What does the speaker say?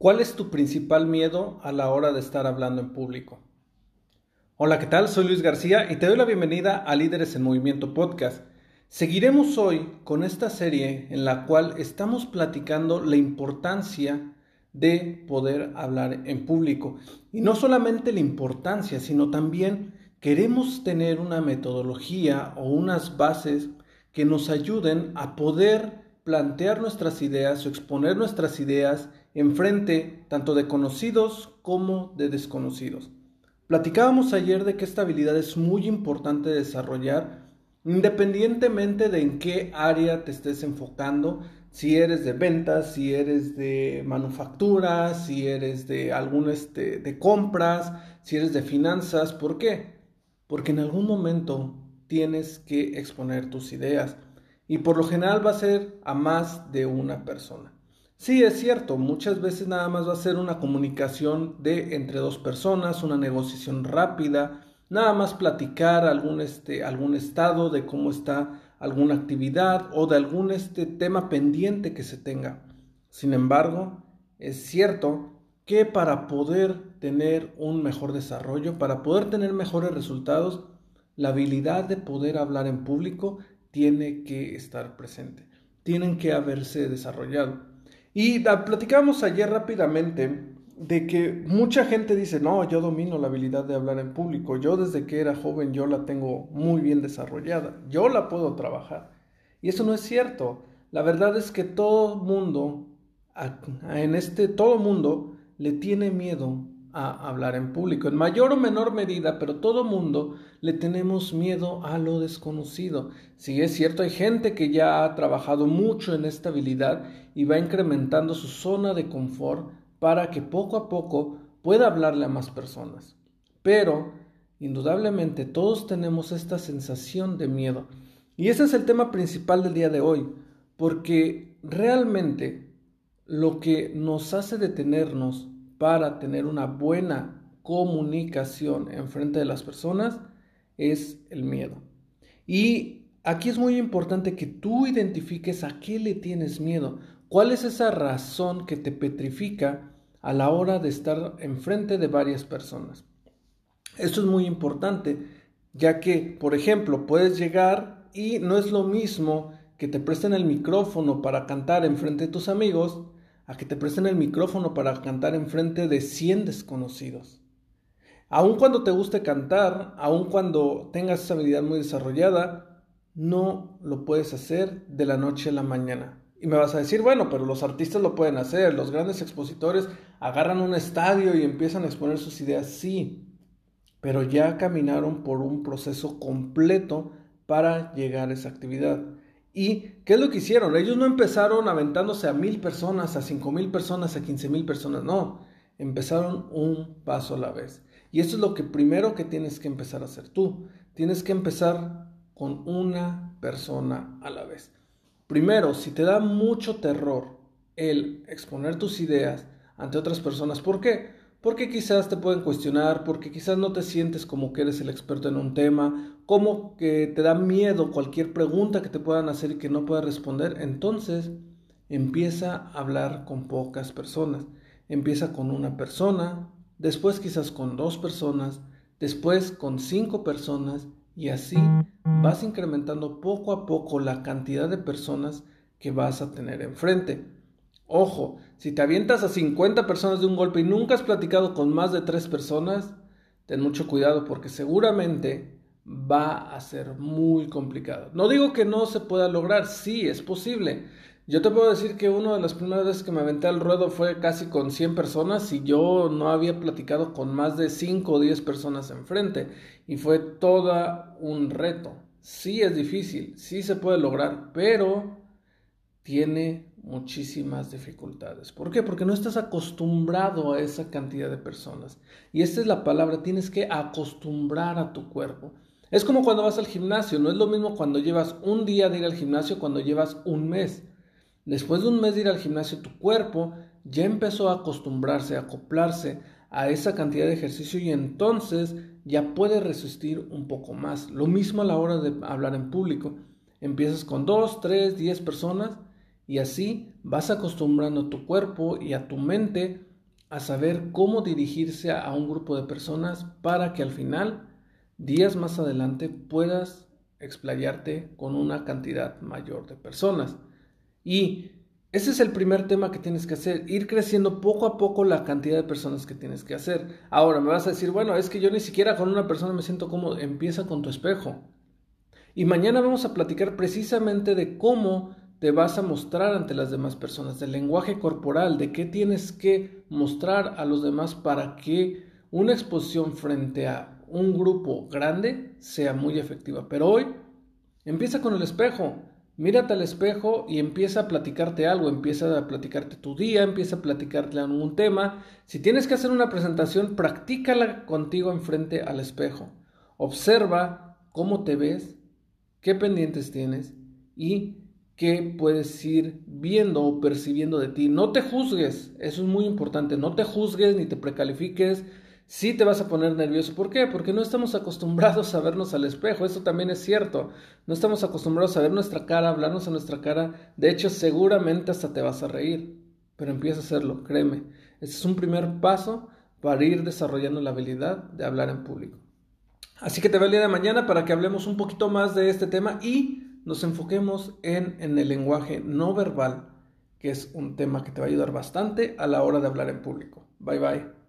¿Cuál es tu principal miedo a la hora de estar hablando en público? Hola, ¿qué tal? Soy Luis García y te doy la bienvenida a Líderes en Movimiento Podcast. Seguiremos hoy con esta serie en la cual estamos platicando la importancia de poder hablar en público. Y no solamente la importancia, sino también queremos tener una metodología o unas bases que nos ayuden a poder plantear nuestras ideas o exponer nuestras ideas enfrente tanto de conocidos como de desconocidos. Platicábamos ayer de que esta habilidad es muy importante desarrollar independientemente de en qué área te estés enfocando, si eres de ventas, si eres de manufactura, si eres de algún este, de compras, si eres de finanzas, ¿por qué? Porque en algún momento tienes que exponer tus ideas y por lo general va a ser a más de una persona. Sí, es cierto, muchas veces nada más va a ser una comunicación de entre dos personas, una negociación rápida, nada más platicar algún, este, algún estado de cómo está alguna actividad o de algún este, tema pendiente que se tenga. Sin embargo, es cierto que para poder tener un mejor desarrollo, para poder tener mejores resultados, la habilidad de poder hablar en público tiene que estar presente, tienen que haberse desarrollado. Y platicábamos ayer rápidamente de que mucha gente dice, no, yo domino la habilidad de hablar en público, yo desde que era joven yo la tengo muy bien desarrollada, yo la puedo trabajar. Y eso no es cierto. La verdad es que todo mundo, en este, todo mundo le tiene miedo a hablar en público, en mayor o menor medida, pero todo mundo le tenemos miedo a lo desconocido. Si es cierto, hay gente que ya ha trabajado mucho en esta habilidad y va incrementando su zona de confort para que poco a poco pueda hablarle a más personas. Pero, indudablemente, todos tenemos esta sensación de miedo. Y ese es el tema principal del día de hoy, porque realmente lo que nos hace detenernos para tener una buena comunicación en frente de las personas es el miedo. Y aquí es muy importante que tú identifiques a qué le tienes miedo, cuál es esa razón que te petrifica a la hora de estar enfrente de varias personas. Esto es muy importante, ya que, por ejemplo, puedes llegar y no es lo mismo que te presten el micrófono para cantar enfrente de tus amigos a que te presten el micrófono para cantar en frente de 100 desconocidos. Aun cuando te guste cantar, aun cuando tengas esa habilidad muy desarrollada, no lo puedes hacer de la noche a la mañana. Y me vas a decir, bueno, pero los artistas lo pueden hacer, los grandes expositores agarran un estadio y empiezan a exponer sus ideas, sí, pero ya caminaron por un proceso completo para llegar a esa actividad. ¿Y qué es lo que hicieron? Ellos no empezaron aventándose a mil personas, a cinco mil personas, a quince mil personas, no, empezaron un paso a la vez. Y eso es lo que primero que tienes que empezar a hacer tú. Tienes que empezar con una persona a la vez. Primero, si te da mucho terror el exponer tus ideas ante otras personas, ¿por qué? Porque quizás te pueden cuestionar, porque quizás no te sientes como que eres el experto en un tema, como que te da miedo cualquier pregunta que te puedan hacer y que no puedas responder, entonces empieza a hablar con pocas personas. Empieza con una persona, después quizás con dos personas, después con cinco personas y así vas incrementando poco a poco la cantidad de personas que vas a tener enfrente. Ojo, si te avientas a 50 personas de un golpe y nunca has platicado con más de 3 personas, ten mucho cuidado porque seguramente va a ser muy complicado. No digo que no se pueda lograr, sí, es posible. Yo te puedo decir que una de las primeras veces que me aventé al ruedo fue casi con 100 personas y yo no había platicado con más de 5 o 10 personas enfrente y fue todo un reto. Sí es difícil, sí se puede lograr, pero tiene muchísimas dificultades. ¿Por qué? Porque no estás acostumbrado a esa cantidad de personas. Y esta es la palabra, tienes que acostumbrar a tu cuerpo. Es como cuando vas al gimnasio, no es lo mismo cuando llevas un día de ir al gimnasio cuando llevas un mes. Después de un mes de ir al gimnasio, tu cuerpo ya empezó a acostumbrarse, a acoplarse a esa cantidad de ejercicio y entonces ya puede resistir un poco más. Lo mismo a la hora de hablar en público. Empiezas con dos, tres, diez personas y así vas acostumbrando a tu cuerpo y a tu mente a saber cómo dirigirse a un grupo de personas para que al final días más adelante puedas explayarte con una cantidad mayor de personas. Y ese es el primer tema que tienes que hacer, ir creciendo poco a poco la cantidad de personas que tienes que hacer. Ahora me vas a decir, bueno, es que yo ni siquiera con una persona me siento cómodo. Empieza con tu espejo. Y mañana vamos a platicar precisamente de cómo te vas a mostrar ante las demás personas, del lenguaje corporal, de qué tienes que mostrar a los demás para que una exposición frente a un grupo grande sea muy efectiva. Pero hoy empieza con el espejo. Mírate al espejo y empieza a platicarte algo, empieza a platicarte tu día, empieza a platicarte algún tema. Si tienes que hacer una presentación, practícala contigo enfrente al espejo. Observa cómo te ves, qué pendientes tienes y qué puedes ir viendo o percibiendo de ti. No te juzgues, eso es muy importante, no te juzgues ni te precalifiques, sí te vas a poner nervioso. ¿Por qué? Porque no estamos acostumbrados a vernos al espejo, eso también es cierto. No estamos acostumbrados a ver nuestra cara, hablarnos a nuestra cara. De hecho, seguramente hasta te vas a reír, pero empieza a hacerlo, créeme. Este es un primer paso para ir desarrollando la habilidad de hablar en público. Así que te veo el día de mañana para que hablemos un poquito más de este tema y nos enfoquemos en, en el lenguaje no verbal, que es un tema que te va a ayudar bastante a la hora de hablar en público. Bye bye.